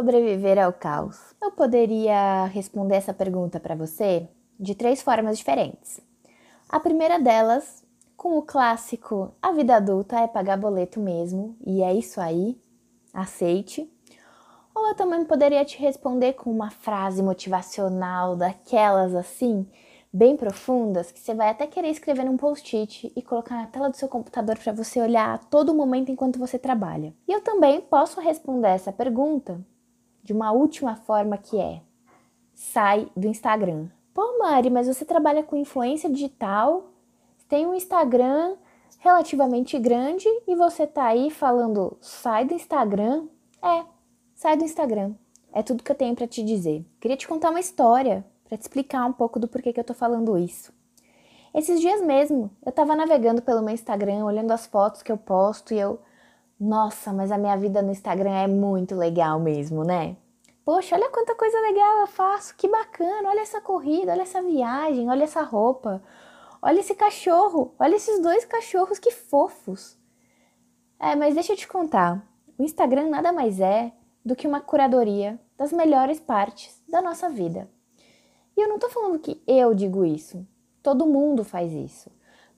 Sobreviver ao caos? Eu poderia responder essa pergunta para você de três formas diferentes. A primeira delas, com o clássico: a vida adulta é pagar boleto mesmo, e é isso aí, aceite. Ou eu também poderia te responder com uma frase motivacional daquelas assim, bem profundas, que você vai até querer escrever num post-it e colocar na tela do seu computador para você olhar a todo momento enquanto você trabalha. E eu também posso responder essa pergunta de uma última forma que é: sai do Instagram. Pô, Mari, mas você trabalha com influência digital, tem um Instagram relativamente grande e você tá aí falando sai do Instagram? É, sai do Instagram. É tudo que eu tenho para te dizer. Queria te contar uma história para te explicar um pouco do porquê que eu tô falando isso. Esses dias mesmo, eu tava navegando pelo meu Instagram, olhando as fotos que eu posto e eu, nossa, mas a minha vida no Instagram é muito legal mesmo, né? Poxa, olha quanta coisa legal eu faço, que bacana, olha essa corrida, olha essa viagem, olha essa roupa, olha esse cachorro, olha esses dois cachorros, que fofos. É, mas deixa eu te contar, o Instagram nada mais é do que uma curadoria das melhores partes da nossa vida. E eu não tô falando que eu digo isso. Todo mundo faz isso.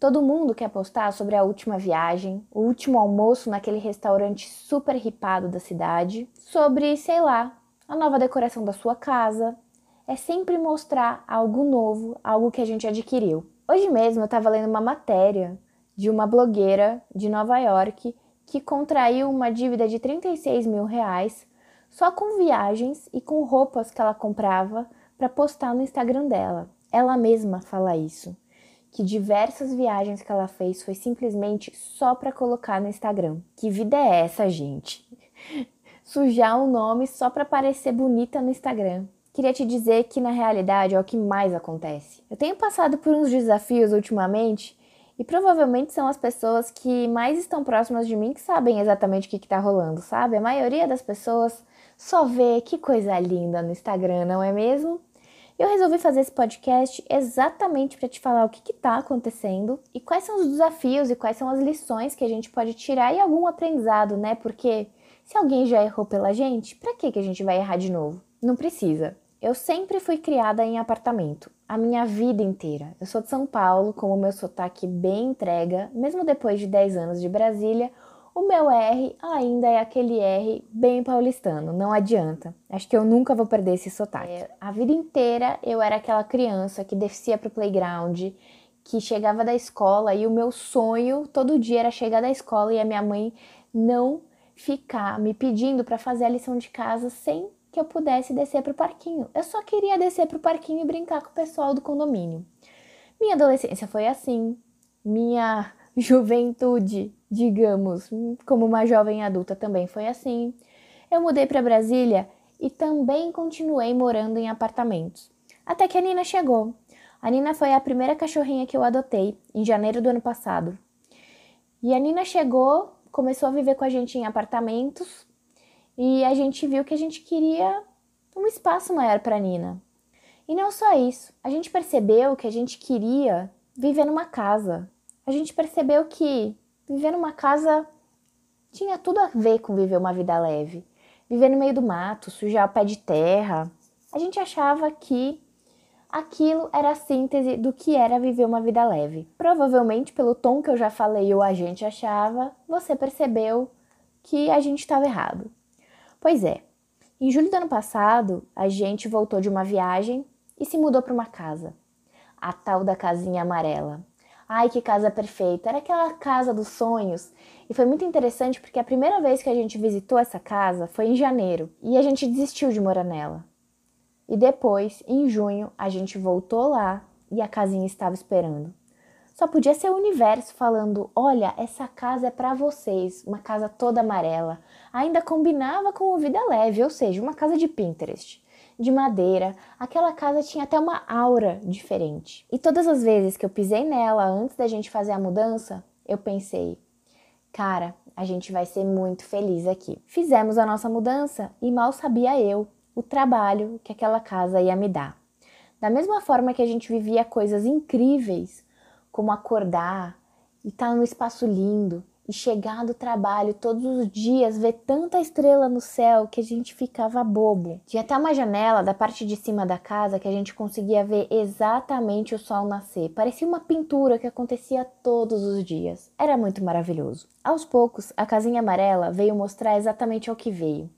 Todo mundo quer postar sobre a última viagem, o último almoço naquele restaurante super ripado da cidade, sobre, sei lá, a nova decoração da sua casa. É sempre mostrar algo novo, algo que a gente adquiriu. Hoje mesmo eu estava lendo uma matéria de uma blogueira de Nova York que contraiu uma dívida de 36 mil reais só com viagens e com roupas que ela comprava para postar no Instagram dela. Ela mesma fala isso, que diversas viagens que ela fez foi simplesmente só para colocar no Instagram. Que vida é essa, gente? Sujar o um nome só para parecer bonita no Instagram. Queria te dizer que na realidade é o que mais acontece. Eu tenho passado por uns desafios ultimamente e provavelmente são as pessoas que mais estão próximas de mim que sabem exatamente o que está rolando, sabe? A maioria das pessoas só vê que coisa linda no Instagram, não é mesmo? Eu resolvi fazer esse podcast exatamente para te falar o que está acontecendo e quais são os desafios e quais são as lições que a gente pode tirar e algum aprendizado, né? Porque se alguém já errou pela gente, para que, a gente vai errar de novo? Não precisa. Eu sempre fui criada em apartamento, a minha vida inteira. Eu sou de São Paulo, com o meu sotaque bem entrega, mesmo depois de 10 anos de Brasília, o meu R ainda é aquele R bem paulistano, não adianta. Acho que eu nunca vou perder esse sotaque. É, a vida inteira eu era aquela criança que descia pro playground, que chegava da escola e o meu sonho todo dia era chegar da escola e a minha mãe não ficar me pedindo para fazer a lição de casa sem que eu pudesse descer pro parquinho. Eu só queria descer pro parquinho e brincar com o pessoal do condomínio. Minha adolescência foi assim. Minha juventude, digamos, como uma jovem adulta também foi assim. Eu mudei para Brasília e também continuei morando em apartamentos. Até que a Nina chegou. A Nina foi a primeira cachorrinha que eu adotei em janeiro do ano passado. E a Nina chegou, começou a viver com a gente em apartamentos e a gente viu que a gente queria um espaço maior para Nina. E não só isso, a gente percebeu que a gente queria viver numa casa, a gente percebeu que viver numa casa tinha tudo a ver com viver uma vida leve. Viver no meio do mato, sujar o pé de terra. A gente achava que aquilo era a síntese do que era viver uma vida leve. Provavelmente, pelo tom que eu já falei ou a gente achava, você percebeu que a gente estava errado. Pois é, em julho do ano passado, a gente voltou de uma viagem e se mudou para uma casa. A tal da casinha amarela. Ai, que casa perfeita! Era aquela casa dos sonhos. E foi muito interessante porque a primeira vez que a gente visitou essa casa foi em janeiro e a gente desistiu de morar nela. E depois, em junho, a gente voltou lá e a casinha estava esperando. Só podia ser o universo falando: olha, essa casa é para vocês, uma casa toda amarela. Ainda combinava com o Vida Leve, ou seja, uma casa de Pinterest de madeira, aquela casa tinha até uma aura diferente. E todas as vezes que eu pisei nela antes da gente fazer a mudança, eu pensei, cara, a gente vai ser muito feliz aqui. Fizemos a nossa mudança e mal sabia eu o trabalho que aquela casa ia me dar. Da mesma forma que a gente vivia coisas incríveis, como acordar e estar tá num espaço lindo e chegar do trabalho todos os dias, ver tanta estrela no céu que a gente ficava bobo. Tinha até uma janela da parte de cima da casa que a gente conseguia ver exatamente o sol nascer. Parecia uma pintura que acontecia todos os dias. Era muito maravilhoso. Aos poucos, a casinha amarela veio mostrar exatamente ao que veio.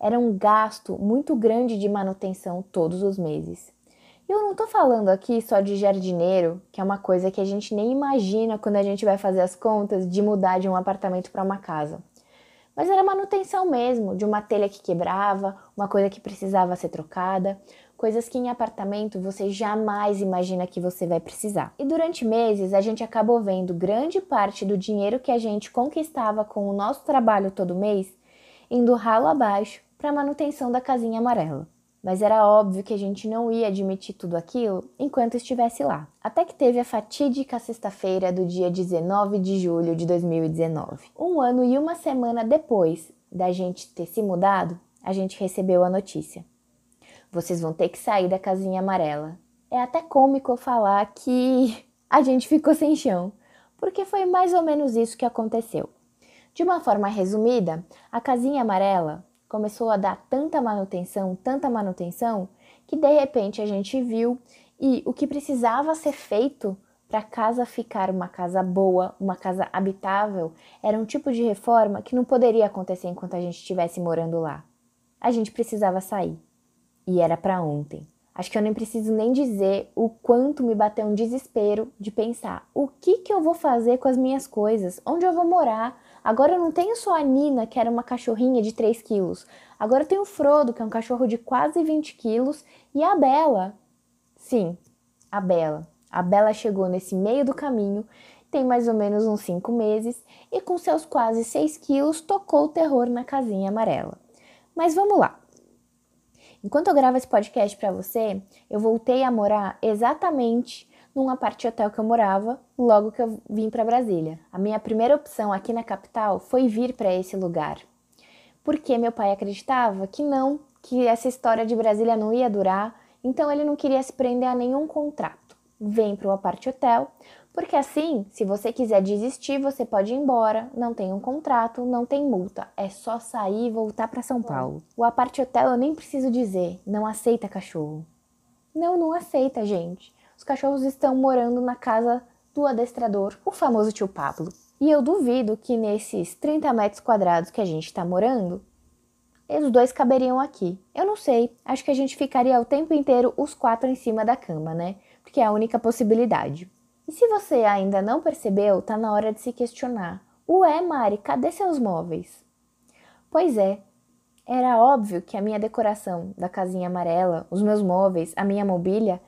Era um gasto muito grande de manutenção todos os meses. Eu não tô falando aqui só de jardineiro, que é uma coisa que a gente nem imagina quando a gente vai fazer as contas de mudar de um apartamento para uma casa. Mas era manutenção mesmo, de uma telha que quebrava, uma coisa que precisava ser trocada, coisas que em apartamento você jamais imagina que você vai precisar. E durante meses a gente acabou vendo grande parte do dinheiro que a gente conquistava com o nosso trabalho todo mês indo ralo abaixo para manutenção da casinha amarela mas era óbvio que a gente não ia admitir tudo aquilo enquanto estivesse lá. Até que teve a fatídica sexta-feira do dia 19 de julho de 2019. Um ano e uma semana depois da gente ter se mudado, a gente recebeu a notícia. Vocês vão ter que sair da casinha amarela. É até cômico falar que a gente ficou sem chão, porque foi mais ou menos isso que aconteceu. De uma forma resumida, a casinha amarela começou a dar tanta manutenção, tanta manutenção, que de repente a gente viu e o que precisava ser feito para a casa ficar uma casa boa, uma casa habitável, era um tipo de reforma que não poderia acontecer enquanto a gente estivesse morando lá. A gente precisava sair. E era para ontem. Acho que eu nem preciso nem dizer o quanto me bateu um desespero de pensar o que, que eu vou fazer com as minhas coisas, onde eu vou morar, Agora eu não tenho só a Nina, que era uma cachorrinha de 3 quilos. Agora eu tenho o Frodo, que é um cachorro de quase 20 quilos, e a Bela. Sim, a Bela. A Bela chegou nesse meio do caminho, tem mais ou menos uns 5 meses, e com seus quase 6 quilos tocou o terror na casinha amarela. Mas vamos lá. Enquanto eu gravo esse podcast para você, eu voltei a morar exatamente num apart hotel que eu morava logo que eu vim para Brasília. A minha primeira opção aqui na capital foi vir para esse lugar. Porque meu pai acreditava que não, que essa história de Brasília não ia durar, então ele não queria se prender a nenhum contrato. Vem para o apart hotel, porque assim, se você quiser desistir, você pode ir embora, não tem um contrato, não tem multa, é só sair e voltar para São Paulo. O apart hotel eu nem preciso dizer, não aceita cachorro. Não, não aceita, gente os cachorros estão morando na casa do adestrador, o famoso tio Pablo. E eu duvido que nesses 30 metros quadrados que a gente está morando, os dois caberiam aqui. Eu não sei, acho que a gente ficaria o tempo inteiro os quatro em cima da cama, né? Porque é a única possibilidade. E se você ainda não percebeu, tá na hora de se questionar. Ué, Mari, cadê seus móveis? Pois é, era óbvio que a minha decoração da casinha amarela, os meus móveis, a minha mobília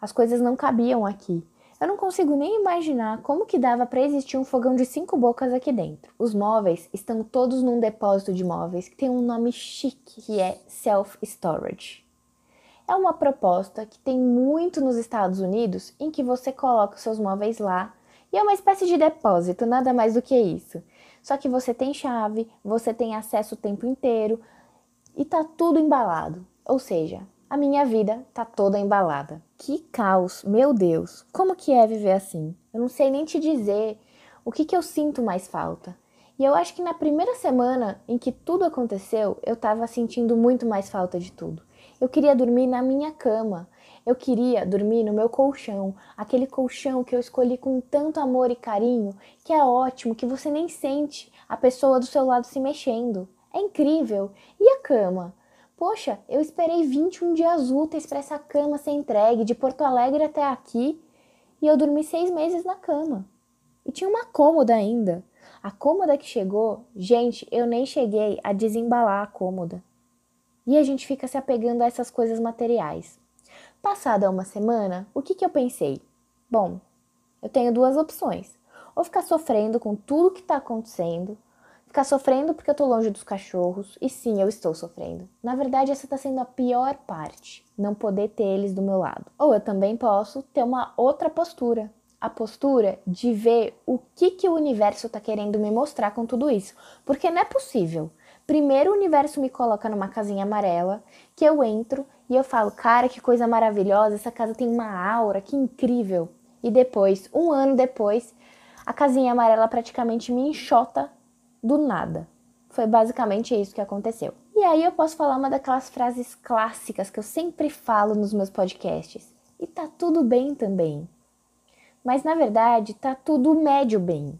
as coisas não cabiam aqui. Eu não consigo nem imaginar como que dava para existir um fogão de cinco bocas aqui dentro. Os móveis estão todos num depósito de móveis que tem um nome chique, que é Self Storage. É uma proposta que tem muito nos Estados Unidos, em que você coloca os seus móveis lá e é uma espécie de depósito, nada mais do que isso. Só que você tem chave, você tem acesso o tempo inteiro e tá tudo embalado. Ou seja, a minha vida tá toda embalada. Que caos, meu Deus! Como que é viver assim? Eu não sei nem te dizer o que, que eu sinto mais falta. E eu acho que na primeira semana em que tudo aconteceu, eu tava sentindo muito mais falta de tudo. Eu queria dormir na minha cama. Eu queria dormir no meu colchão, aquele colchão que eu escolhi com tanto amor e carinho, que é ótimo, que você nem sente a pessoa do seu lado se mexendo. É incrível. E a cama? Poxa, eu esperei 21 dias úteis para essa cama ser entregue de Porto Alegre até aqui e eu dormi seis meses na cama. E tinha uma cômoda ainda. A cômoda que chegou, gente, eu nem cheguei a desembalar a cômoda. E a gente fica se apegando a essas coisas materiais. Passada uma semana, o que, que eu pensei? Bom, eu tenho duas opções. Ou ficar sofrendo com tudo que está acontecendo, Ficar sofrendo porque eu tô longe dos cachorros, e sim, eu estou sofrendo. Na verdade, essa tá sendo a pior parte, não poder ter eles do meu lado. Ou eu também posso ter uma outra postura, a postura de ver o que, que o universo tá querendo me mostrar com tudo isso. Porque não é possível. Primeiro o universo me coloca numa casinha amarela, que eu entro e eu falo, cara, que coisa maravilhosa, essa casa tem uma aura, que incrível. E depois, um ano depois, a casinha amarela praticamente me enxota do nada. Foi basicamente isso que aconteceu. E aí eu posso falar uma daquelas frases clássicas que eu sempre falo nos meus podcasts. E tá tudo bem também. Mas na verdade, tá tudo médio bem.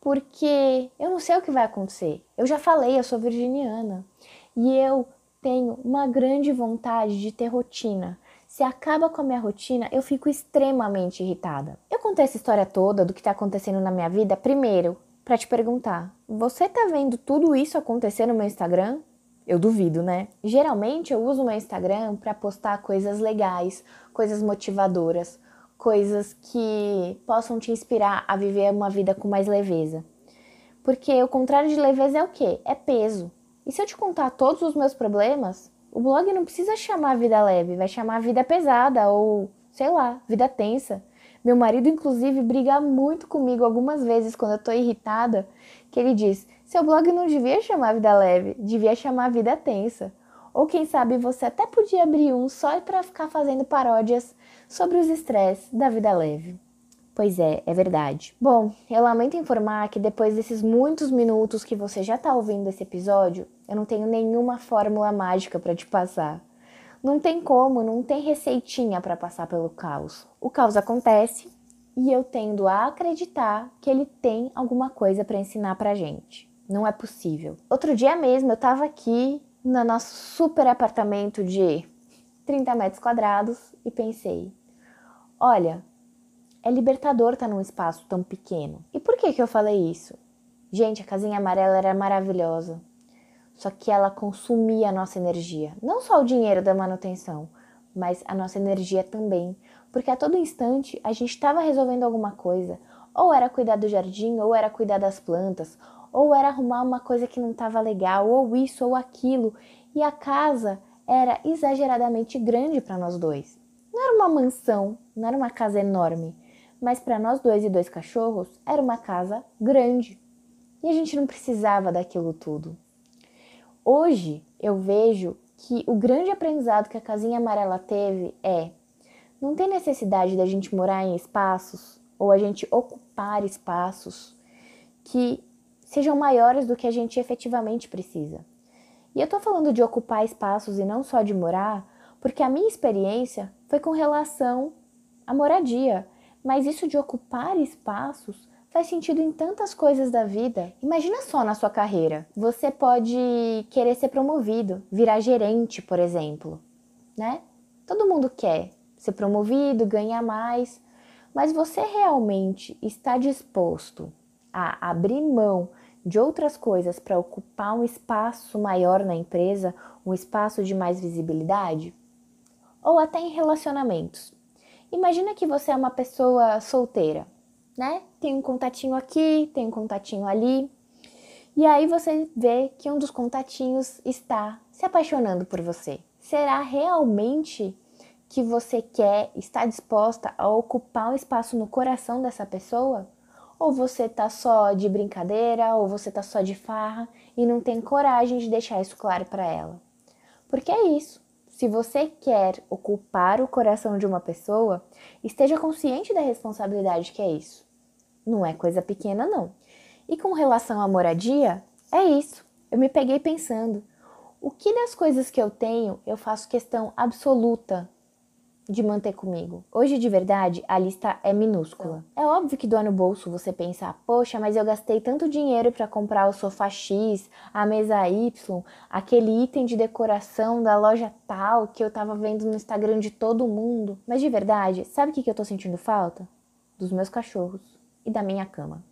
Porque eu não sei o que vai acontecer. Eu já falei, eu sou virginiana. E eu tenho uma grande vontade de ter rotina. Se acaba com a minha rotina, eu fico extremamente irritada. Eu contei essa história toda do que está acontecendo na minha vida primeiro para te perguntar: você tá vendo tudo isso acontecer no meu Instagram? Eu duvido, né? Geralmente eu uso meu Instagram para postar coisas legais, coisas motivadoras, coisas que possam te inspirar a viver uma vida com mais leveza. Porque o contrário de leveza é o quê? É peso. E se eu te contar todos os meus problemas, o blog não precisa chamar vida leve, vai chamar vida pesada ou, sei lá, vida tensa. Meu marido, inclusive, briga muito comigo algumas vezes quando eu tô irritada, que ele diz: seu blog não devia chamar vida leve, devia chamar vida tensa. Ou quem sabe você até podia abrir um só para ficar fazendo paródias sobre os estresses da vida leve. Pois é, é verdade. Bom, eu lamento informar que depois desses muitos minutos que você já está ouvindo esse episódio, eu não tenho nenhuma fórmula mágica para te passar. Não tem como, não tem receitinha para passar pelo caos. O caos acontece e eu tendo a acreditar que ele tem alguma coisa para ensinar pra gente. Não é possível. Outro dia mesmo eu estava aqui no nosso super apartamento de 30 metros quadrados e pensei: olha, é libertador estar tá num espaço tão pequeno. E por que que eu falei isso? Gente, a casinha amarela era maravilhosa. Só que ela consumia a nossa energia, não só o dinheiro da manutenção, mas a nossa energia também, porque a todo instante a gente estava resolvendo alguma coisa, ou era cuidar do jardim, ou era cuidar das plantas, ou era arrumar uma coisa que não estava legal, ou isso ou aquilo, e a casa era exageradamente grande para nós dois. Não era uma mansão, não era uma casa enorme, mas para nós dois e dois cachorros era uma casa grande. E a gente não precisava daquilo tudo. Hoje eu vejo que o grande aprendizado que a casinha amarela teve é: não tem necessidade da gente morar em espaços ou a gente ocupar espaços que sejam maiores do que a gente efetivamente precisa. E eu tô falando de ocupar espaços e não só de morar, porque a minha experiência foi com relação à moradia. Mas isso de ocupar espaços faz sentido em tantas coisas da vida. Imagina só na sua carreira. Você pode querer ser promovido, virar gerente, por exemplo, né? Todo mundo quer ser promovido, ganhar mais, mas você realmente está disposto a abrir mão de outras coisas para ocupar um espaço maior na empresa, um espaço de mais visibilidade? Ou até em relacionamentos. Imagina que você é uma pessoa solteira, né? Tem um contatinho aqui, tem um contatinho ali. E aí você vê que um dos contatinhos está se apaixonando por você. Será realmente que você quer, está disposta a ocupar um espaço no coração dessa pessoa? Ou você tá só de brincadeira, ou você tá só de farra e não tem coragem de deixar isso claro para ela? Porque é isso. Se você quer ocupar o coração de uma pessoa, esteja consciente da responsabilidade que é isso. Não é coisa pequena, não. E com relação à moradia, é isso. Eu me peguei pensando: o que das coisas que eu tenho eu faço questão absoluta de manter comigo. Hoje, de verdade, a lista é minúscula. É óbvio que doa no bolso você pensar, poxa, mas eu gastei tanto dinheiro para comprar o sofá X, a mesa Y, aquele item de decoração da loja tal que eu tava vendo no Instagram de todo mundo. Mas de verdade, sabe o que, que eu tô sentindo falta? Dos meus cachorros e da minha cama.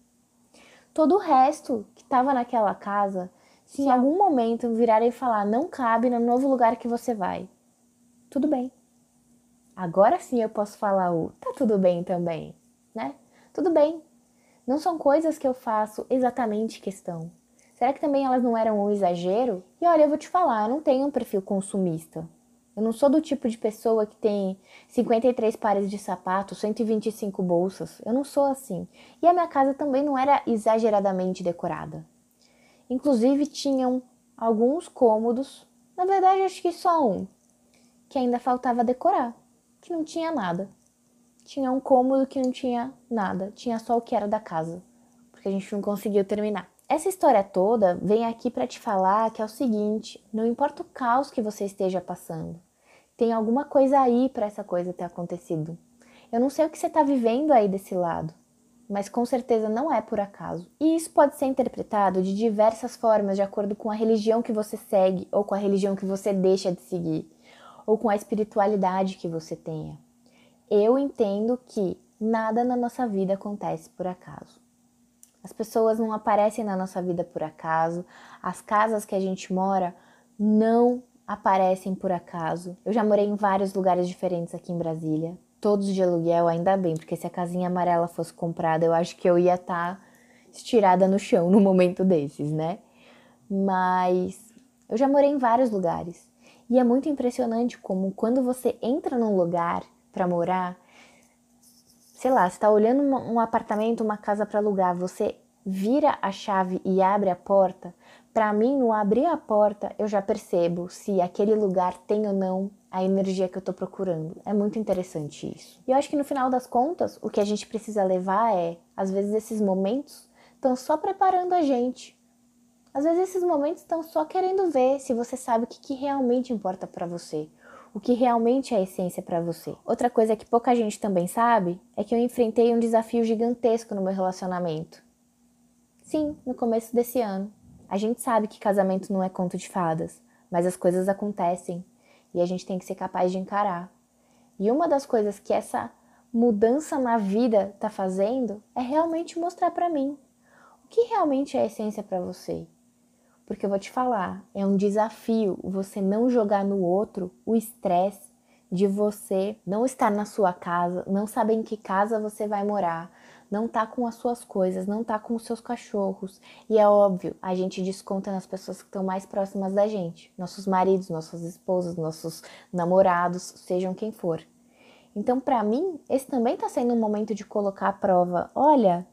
Todo o resto que tava naquela casa, se em algum momento virarem e falar não cabe no novo lugar que você vai, tudo bem Agora sim eu posso falar o tá tudo bem também, né? Tudo bem. Não são coisas que eu faço exatamente questão. Será que também elas não eram um exagero? E olha, eu vou te falar, eu não tenho um perfil consumista. Eu não sou do tipo de pessoa que tem 53 pares de sapatos, 125 bolsas. Eu não sou assim. E a minha casa também não era exageradamente decorada. Inclusive tinham alguns cômodos, na verdade acho que só um, que ainda faltava decorar que não tinha nada. tinha um cômodo que não tinha nada, tinha só o que era da casa, porque a gente não conseguiu terminar. Essa história toda vem aqui para te falar que é o seguinte: não importa o caos que você esteja passando, tem alguma coisa aí para essa coisa ter acontecido. Eu não sei o que você está vivendo aí desse lado, mas com certeza não é por acaso. E isso pode ser interpretado de diversas formas, de acordo com a religião que você segue, ou com a religião que você deixa de seguir, ou com a espiritualidade que você tenha. Eu entendo que nada na nossa vida acontece por acaso. As pessoas não aparecem na nossa vida por acaso, as casas que a gente mora não aparecem por acaso. Eu já morei em vários lugares diferentes aqui em Brasília todos de aluguel, ainda bem, porque se a casinha amarela fosse comprada, eu acho que eu ia estar tá estirada no chão no momento desses, né? Mas eu já morei em vários lugares. E é muito impressionante como quando você entra num lugar para morar, sei lá, você tá olhando um apartamento, uma casa para alugar, você vira a chave e abre a porta, para mim, no abrir a porta, eu já percebo se aquele lugar tem ou não a energia que eu tô procurando. É muito interessante isso. E eu acho que no final das contas, o que a gente precisa levar é, às vezes esses momentos estão só preparando a gente. Às vezes esses momentos estão só querendo ver se você sabe o que, que realmente importa para você, o que realmente é a essência para você. Outra coisa que pouca gente também sabe é que eu enfrentei um desafio gigantesco no meu relacionamento. Sim, no começo desse ano. A gente sabe que casamento não é conto de fadas, mas as coisas acontecem e a gente tem que ser capaz de encarar. E uma das coisas que essa mudança na vida está fazendo é realmente mostrar para mim o que realmente é a essência para você. Porque eu vou te falar, é um desafio você não jogar no outro o estresse de você não estar na sua casa, não saber em que casa você vai morar, não tá com as suas coisas, não tá com os seus cachorros. E é óbvio, a gente desconta nas pessoas que estão mais próximas da gente, nossos maridos, nossas esposas, nossos namorados, sejam quem for. Então, para mim, esse também tá sendo um momento de colocar à prova, olha,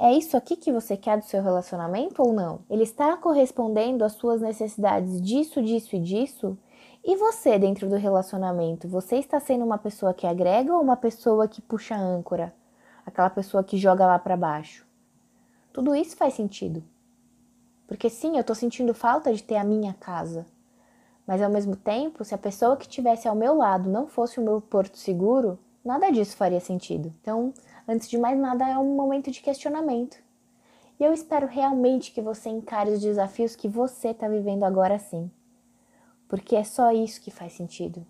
é isso aqui que você quer do seu relacionamento ou não? Ele está correspondendo às suas necessidades disso, disso e disso? E você dentro do relacionamento, você está sendo uma pessoa que agrega ou uma pessoa que puxa âncora? aquela pessoa que joga lá para baixo. Tudo isso faz sentido. Porque sim, eu tô sentindo falta de ter a minha casa. Mas ao mesmo tempo, se a pessoa que estivesse ao meu lado não fosse o meu porto seguro, nada disso faria sentido. Então, antes de mais nada, é um momento de questionamento. E eu espero realmente que você encare os desafios que você está vivendo agora sim. Porque é só isso que faz sentido.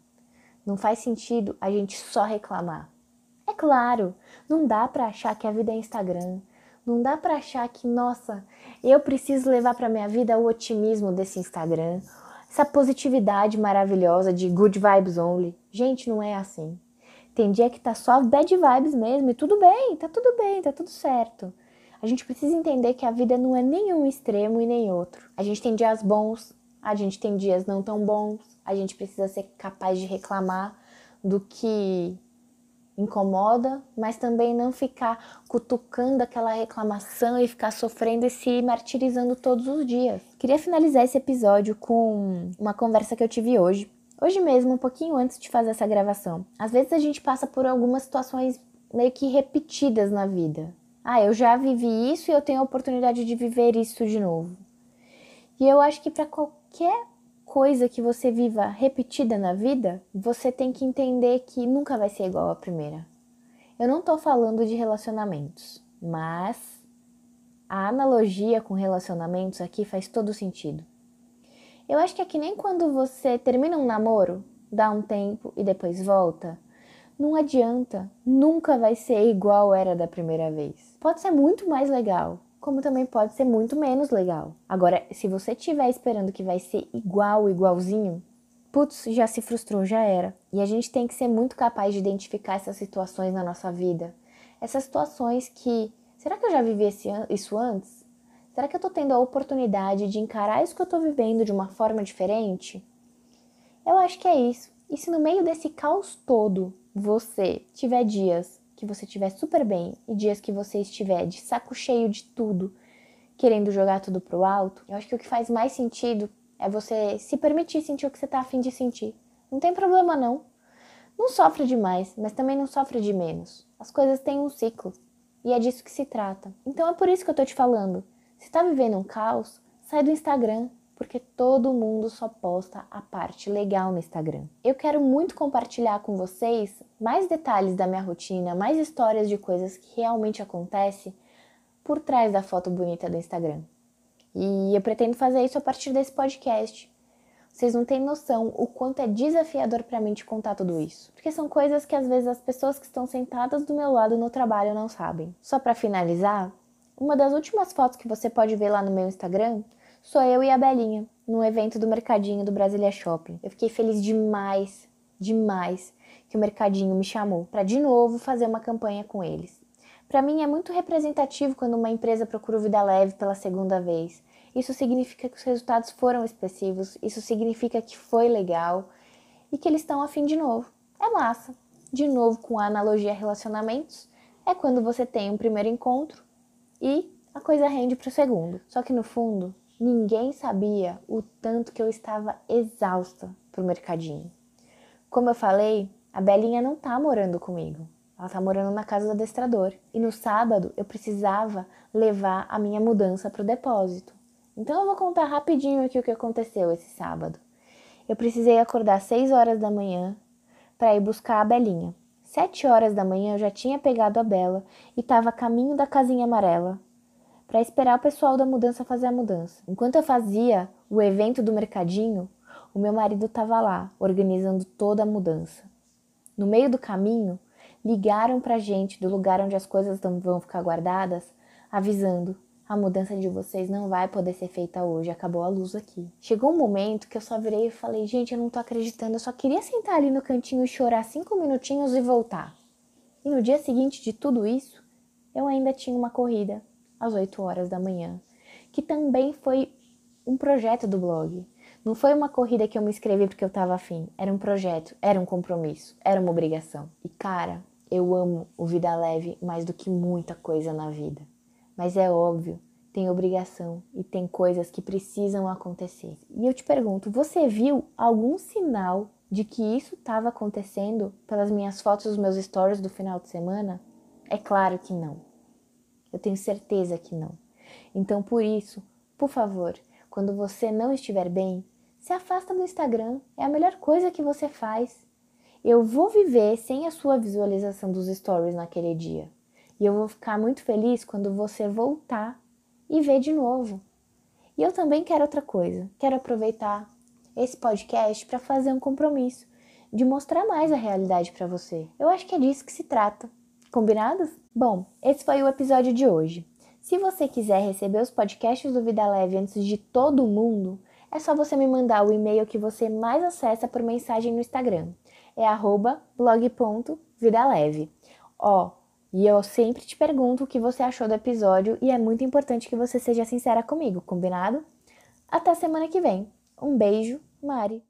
Não faz sentido a gente só reclamar. É claro, não dá para achar que a vida é Instagram. Não dá para achar que, nossa, eu preciso levar para minha vida o otimismo desse Instagram, essa positividade maravilhosa de good vibes only. Gente, não é assim. Tem dia que tá só bad vibes mesmo e tudo bem, tá tudo bem, tá tudo certo. A gente precisa entender que a vida não é nenhum extremo e nem outro. A gente tem dias bons, a gente tem dias não tão bons, a gente precisa ser capaz de reclamar do que incomoda, mas também não ficar cutucando aquela reclamação e ficar sofrendo e se martirizando todos os dias. Queria finalizar esse episódio com uma conversa que eu tive hoje. Hoje mesmo, um pouquinho antes de fazer essa gravação. Às vezes a gente passa por algumas situações meio que repetidas na vida. Ah, eu já vivi isso e eu tenho a oportunidade de viver isso de novo. E eu acho que para qualquer coisa que você viva repetida na vida, você tem que entender que nunca vai ser igual à primeira. Eu não tô falando de relacionamentos, mas a analogia com relacionamentos aqui faz todo sentido. Eu acho que é que nem quando você termina um namoro, dá um tempo e depois volta. Não adianta, nunca vai ser igual era da primeira vez. Pode ser muito mais legal, como também pode ser muito menos legal. Agora, se você estiver esperando que vai ser igual, igualzinho, putz, já se frustrou, já era. E a gente tem que ser muito capaz de identificar essas situações na nossa vida. Essas situações que, será que eu já vivi esse, isso antes? Será que eu tô tendo a oportunidade de encarar isso que eu tô vivendo de uma forma diferente? Eu acho que é isso. E se no meio desse caos todo você tiver dias que você estiver super bem e dias que você estiver de saco cheio de tudo, querendo jogar tudo pro alto, eu acho que o que faz mais sentido é você se permitir sentir o que você tá afim de sentir. Não tem problema não. Não sofra demais, mas também não sofra de menos. As coisas têm um ciclo. E é disso que se trata. Então é por isso que eu tô te falando. Se tá vivendo um caos, sai do Instagram, porque todo mundo só posta a parte legal no Instagram. Eu quero muito compartilhar com vocês mais detalhes da minha rotina, mais histórias de coisas que realmente acontecem por trás da foto bonita do Instagram. E eu pretendo fazer isso a partir desse podcast. Vocês não têm noção o quanto é desafiador para mim te contar tudo isso, porque são coisas que às vezes as pessoas que estão sentadas do meu lado no trabalho não sabem. Só para finalizar, uma das últimas fotos que você pode ver lá no meu Instagram sou eu e a Belinha, no evento do Mercadinho do Brasilia Shopping. Eu fiquei feliz demais, demais, que o Mercadinho me chamou para de novo fazer uma campanha com eles. Para mim é muito representativo quando uma empresa procura o Vida Leve pela segunda vez. Isso significa que os resultados foram expressivos, isso significa que foi legal e que eles estão afim de novo. É massa. De novo, com a analogia relacionamentos, é quando você tem um primeiro encontro e a coisa rende para o segundo. Só que no fundo, Ninguém sabia o tanto que eu estava exausta pro mercadinho. Como eu falei, a Belinha não tá morando comigo. Ela tá morando na casa do adestrador. E no sábado eu precisava levar a minha mudança pro depósito. Então eu vou contar rapidinho aqui o que aconteceu esse sábado. Eu precisei acordar às 6 horas da manhã para ir buscar a Belinha. Sete horas da manhã eu já tinha pegado a Bela e estava a caminho da casinha amarela, para esperar o pessoal da mudança fazer a mudança. Enquanto eu fazia o evento do mercadinho, o meu marido estava lá, organizando toda a mudança. No meio do caminho, ligaram para gente do lugar onde as coisas vão ficar guardadas, avisando: a mudança de vocês não vai poder ser feita hoje, acabou a luz aqui. Chegou um momento que eu só virei e falei: gente, eu não tô acreditando, eu só queria sentar ali no cantinho e chorar cinco minutinhos e voltar. E no dia seguinte de tudo isso, eu ainda tinha uma corrida às 8 horas da manhã, que também foi um projeto do blog. Não foi uma corrida que eu me inscrevi porque eu estava afim. Era um projeto, era um compromisso, era uma obrigação. E cara, eu amo o Vida Leve mais do que muita coisa na vida. Mas é óbvio, tem obrigação e tem coisas que precisam acontecer. E eu te pergunto, você viu algum sinal de que isso estava acontecendo pelas minhas fotos dos meus stories do final de semana? É claro que não. Eu tenho certeza que não. Então, por isso, por favor, quando você não estiver bem, se afasta do Instagram. É a melhor coisa que você faz. Eu vou viver sem a sua visualização dos stories naquele dia. E eu vou ficar muito feliz quando você voltar e ver de novo. E eu também quero outra coisa. Quero aproveitar esse podcast para fazer um compromisso de mostrar mais a realidade para você. Eu acho que é disso que se trata. Combinados? Bom, esse foi o episódio de hoje. Se você quiser receber os podcasts do Vida Leve antes de todo mundo, é só você me mandar o e-mail que você mais acessa por mensagem no Instagram. É blog.vidaleve. Ó, e eu sempre te pergunto o que você achou do episódio e é muito importante que você seja sincera comigo, combinado? Até semana que vem. Um beijo, Mari.